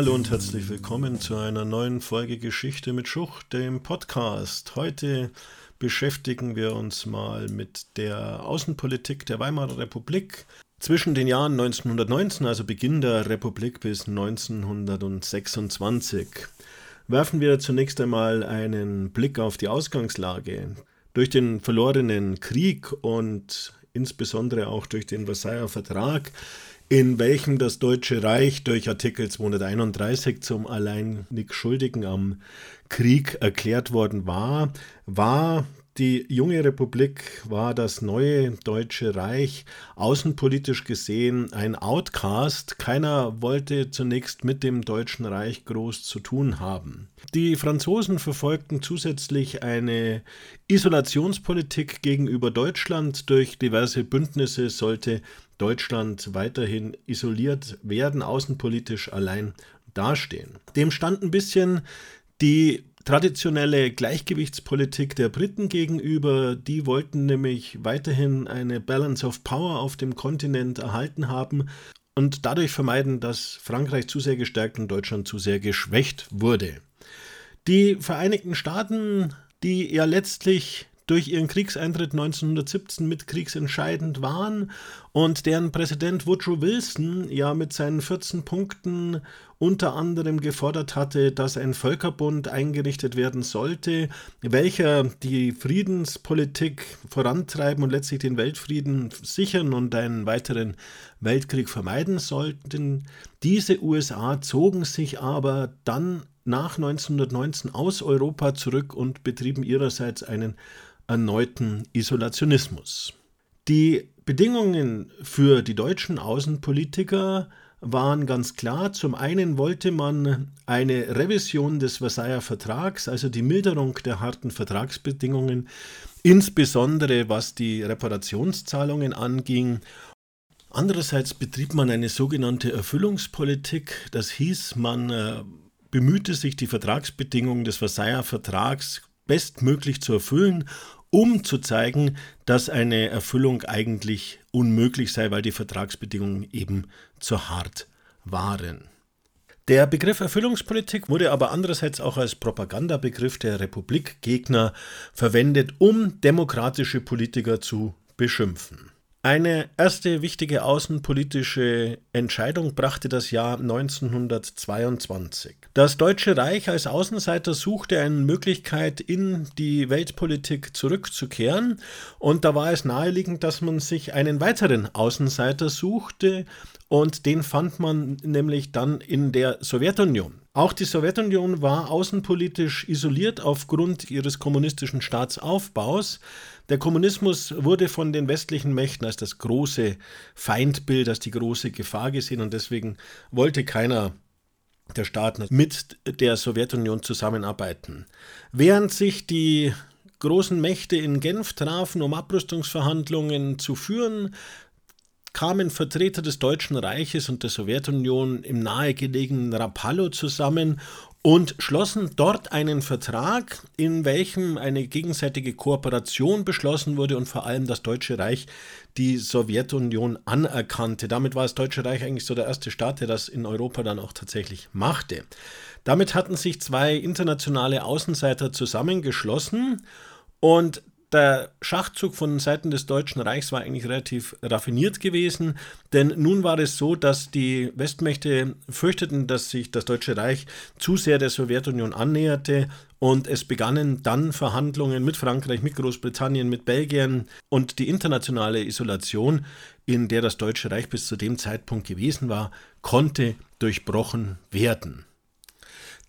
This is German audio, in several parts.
hallo und herzlich willkommen zu einer neuen Folge Geschichte mit Schucht, dem Podcast. Heute beschäftigen wir uns mal mit der Außenpolitik der Weimarer Republik zwischen den Jahren 1919, also Beginn der Republik, bis 1926. Werfen wir zunächst einmal einen Blick auf die Ausgangslage. Durch den verlorenen Krieg und insbesondere auch durch den Versailler Vertrag in welchem das Deutsche Reich durch Artikel 231 zum alleinig Schuldigen am Krieg erklärt worden war, war die junge Republik, war das neue Deutsche Reich außenpolitisch gesehen ein Outcast. Keiner wollte zunächst mit dem Deutschen Reich groß zu tun haben. Die Franzosen verfolgten zusätzlich eine Isolationspolitik gegenüber Deutschland. Durch diverse Bündnisse sollte Deutschland weiterhin isoliert werden, außenpolitisch allein dastehen. Dem stand ein bisschen die traditionelle Gleichgewichtspolitik der Briten gegenüber. Die wollten nämlich weiterhin eine Balance of Power auf dem Kontinent erhalten haben und dadurch vermeiden, dass Frankreich zu sehr gestärkt und Deutschland zu sehr geschwächt wurde. Die Vereinigten Staaten, die ja letztlich durch ihren Kriegseintritt 1917 mit kriegsentscheidend waren und deren Präsident Woodrow Wilson ja mit seinen 14 Punkten unter anderem gefordert hatte, dass ein Völkerbund eingerichtet werden sollte, welcher die Friedenspolitik vorantreiben und letztlich den Weltfrieden sichern und einen weiteren Weltkrieg vermeiden sollten. Diese USA zogen sich aber dann nach 1919 aus Europa zurück und betrieben ihrerseits einen erneuten Isolationismus. Die Bedingungen für die deutschen Außenpolitiker waren ganz klar. Zum einen wollte man eine Revision des Versailler Vertrags, also die Milderung der harten Vertragsbedingungen, insbesondere was die Reparationszahlungen anging. Andererseits betrieb man eine sogenannte Erfüllungspolitik. Das hieß, man äh, bemühte sich, die Vertragsbedingungen des Versailler Vertrags bestmöglich zu erfüllen um zu zeigen, dass eine Erfüllung eigentlich unmöglich sei, weil die Vertragsbedingungen eben zu hart waren. Der Begriff Erfüllungspolitik wurde aber andererseits auch als Propagandabegriff der Republikgegner verwendet, um demokratische Politiker zu beschimpfen. Eine erste wichtige außenpolitische Entscheidung brachte das Jahr 1922. Das Deutsche Reich als Außenseiter suchte eine Möglichkeit, in die Weltpolitik zurückzukehren, und da war es naheliegend, dass man sich einen weiteren Außenseiter suchte, und den fand man nämlich dann in der Sowjetunion. Auch die Sowjetunion war außenpolitisch isoliert aufgrund ihres kommunistischen Staatsaufbaus. Der Kommunismus wurde von den westlichen Mächten als das große Feindbild, als die große Gefahr gesehen und deswegen wollte keiner der Staaten mit der Sowjetunion zusammenarbeiten. Während sich die großen Mächte in Genf trafen, um Abrüstungsverhandlungen zu führen, kamen Vertreter des Deutschen Reiches und der Sowjetunion im nahegelegenen Rapallo zusammen und schlossen dort einen Vertrag, in welchem eine gegenseitige Kooperation beschlossen wurde und vor allem das Deutsche Reich die Sowjetunion anerkannte. Damit war das Deutsche Reich eigentlich so der erste Staat, der das in Europa dann auch tatsächlich machte. Damit hatten sich zwei internationale Außenseiter zusammengeschlossen und der Schachzug von Seiten des Deutschen Reichs war eigentlich relativ raffiniert gewesen, denn nun war es so, dass die Westmächte fürchteten, dass sich das Deutsche Reich zu sehr der Sowjetunion annäherte und es begannen dann Verhandlungen mit Frankreich, mit Großbritannien, mit Belgien und die internationale Isolation, in der das Deutsche Reich bis zu dem Zeitpunkt gewesen war, konnte durchbrochen werden.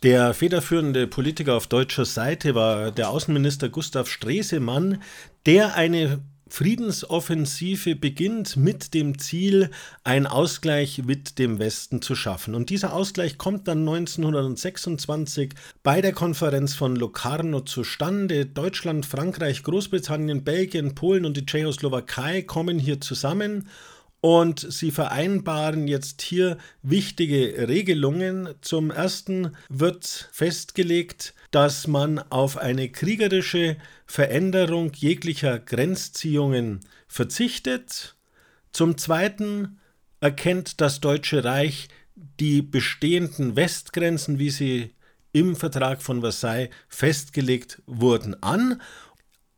Der federführende Politiker auf deutscher Seite war der Außenminister Gustav Stresemann, der eine Friedensoffensive beginnt mit dem Ziel, einen Ausgleich mit dem Westen zu schaffen. Und dieser Ausgleich kommt dann 1926 bei der Konferenz von Locarno zustande. Deutschland, Frankreich, Großbritannien, Belgien, Polen und die Tschechoslowakei kommen hier zusammen und sie vereinbaren jetzt hier wichtige Regelungen. Zum ersten wird festgelegt, dass man auf eine kriegerische Veränderung jeglicher Grenzziehungen verzichtet. Zum Zweiten erkennt das Deutsche Reich die bestehenden Westgrenzen, wie sie im Vertrag von Versailles festgelegt wurden, an.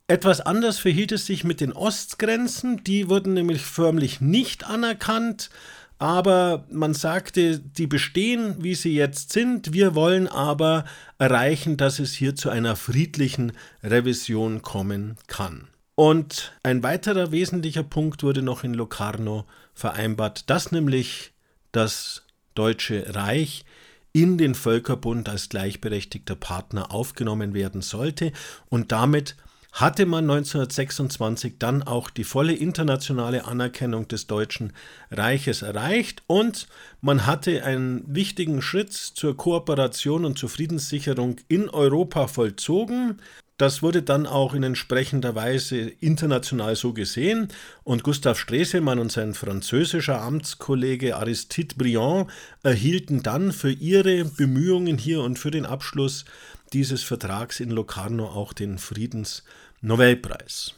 Etwas anders verhielt es sich mit den Ostgrenzen, die wurden nämlich förmlich nicht anerkannt, aber man sagte, die bestehen, wie sie jetzt sind, wir wollen aber erreichen, dass es hier zu einer friedlichen Revision kommen kann. Und ein weiterer wesentlicher Punkt wurde noch in Locarno vereinbart, dass nämlich das Deutsche Reich in den Völkerbund als gleichberechtigter Partner aufgenommen werden sollte und damit hatte man 1926 dann auch die volle internationale Anerkennung des Deutschen Reiches erreicht und man hatte einen wichtigen Schritt zur Kooperation und zur Friedenssicherung in Europa vollzogen. Das wurde dann auch in entsprechender Weise international so gesehen und Gustav Stresemann und sein französischer Amtskollege Aristide Briand erhielten dann für ihre Bemühungen hier und für den Abschluss dieses Vertrags in Locarno auch den Friedensnobelpreis.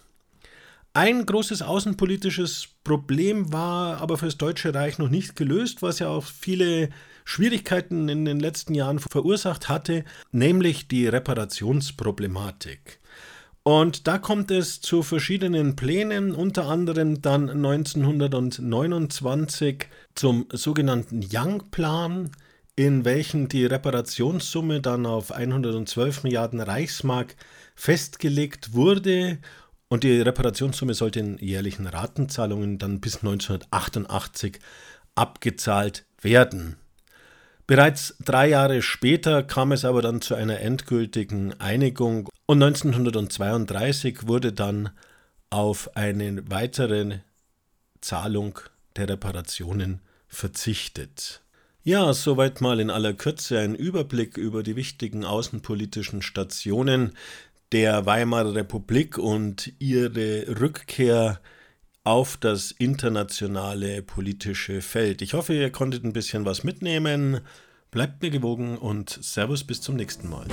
Ein großes außenpolitisches Problem war aber für das Deutsche Reich noch nicht gelöst, was ja auch viele Schwierigkeiten in den letzten Jahren verursacht hatte, nämlich die Reparationsproblematik. Und da kommt es zu verschiedenen Plänen, unter anderem dann 1929 zum sogenannten Young-Plan, in welchen die Reparationssumme dann auf 112 Milliarden Reichsmark festgelegt wurde und die Reparationssumme sollte in jährlichen Ratenzahlungen dann bis 1988 abgezahlt werden. Bereits drei Jahre später kam es aber dann zu einer endgültigen Einigung und 1932 wurde dann auf eine weitere Zahlung der Reparationen verzichtet. Ja, soweit mal in aller Kürze ein Überblick über die wichtigen außenpolitischen Stationen, der Weimarer Republik und ihre Rückkehr auf das internationale politische Feld. Ich hoffe, ihr konntet ein bisschen was mitnehmen. Bleibt mir gewogen und Servus bis zum nächsten Mal.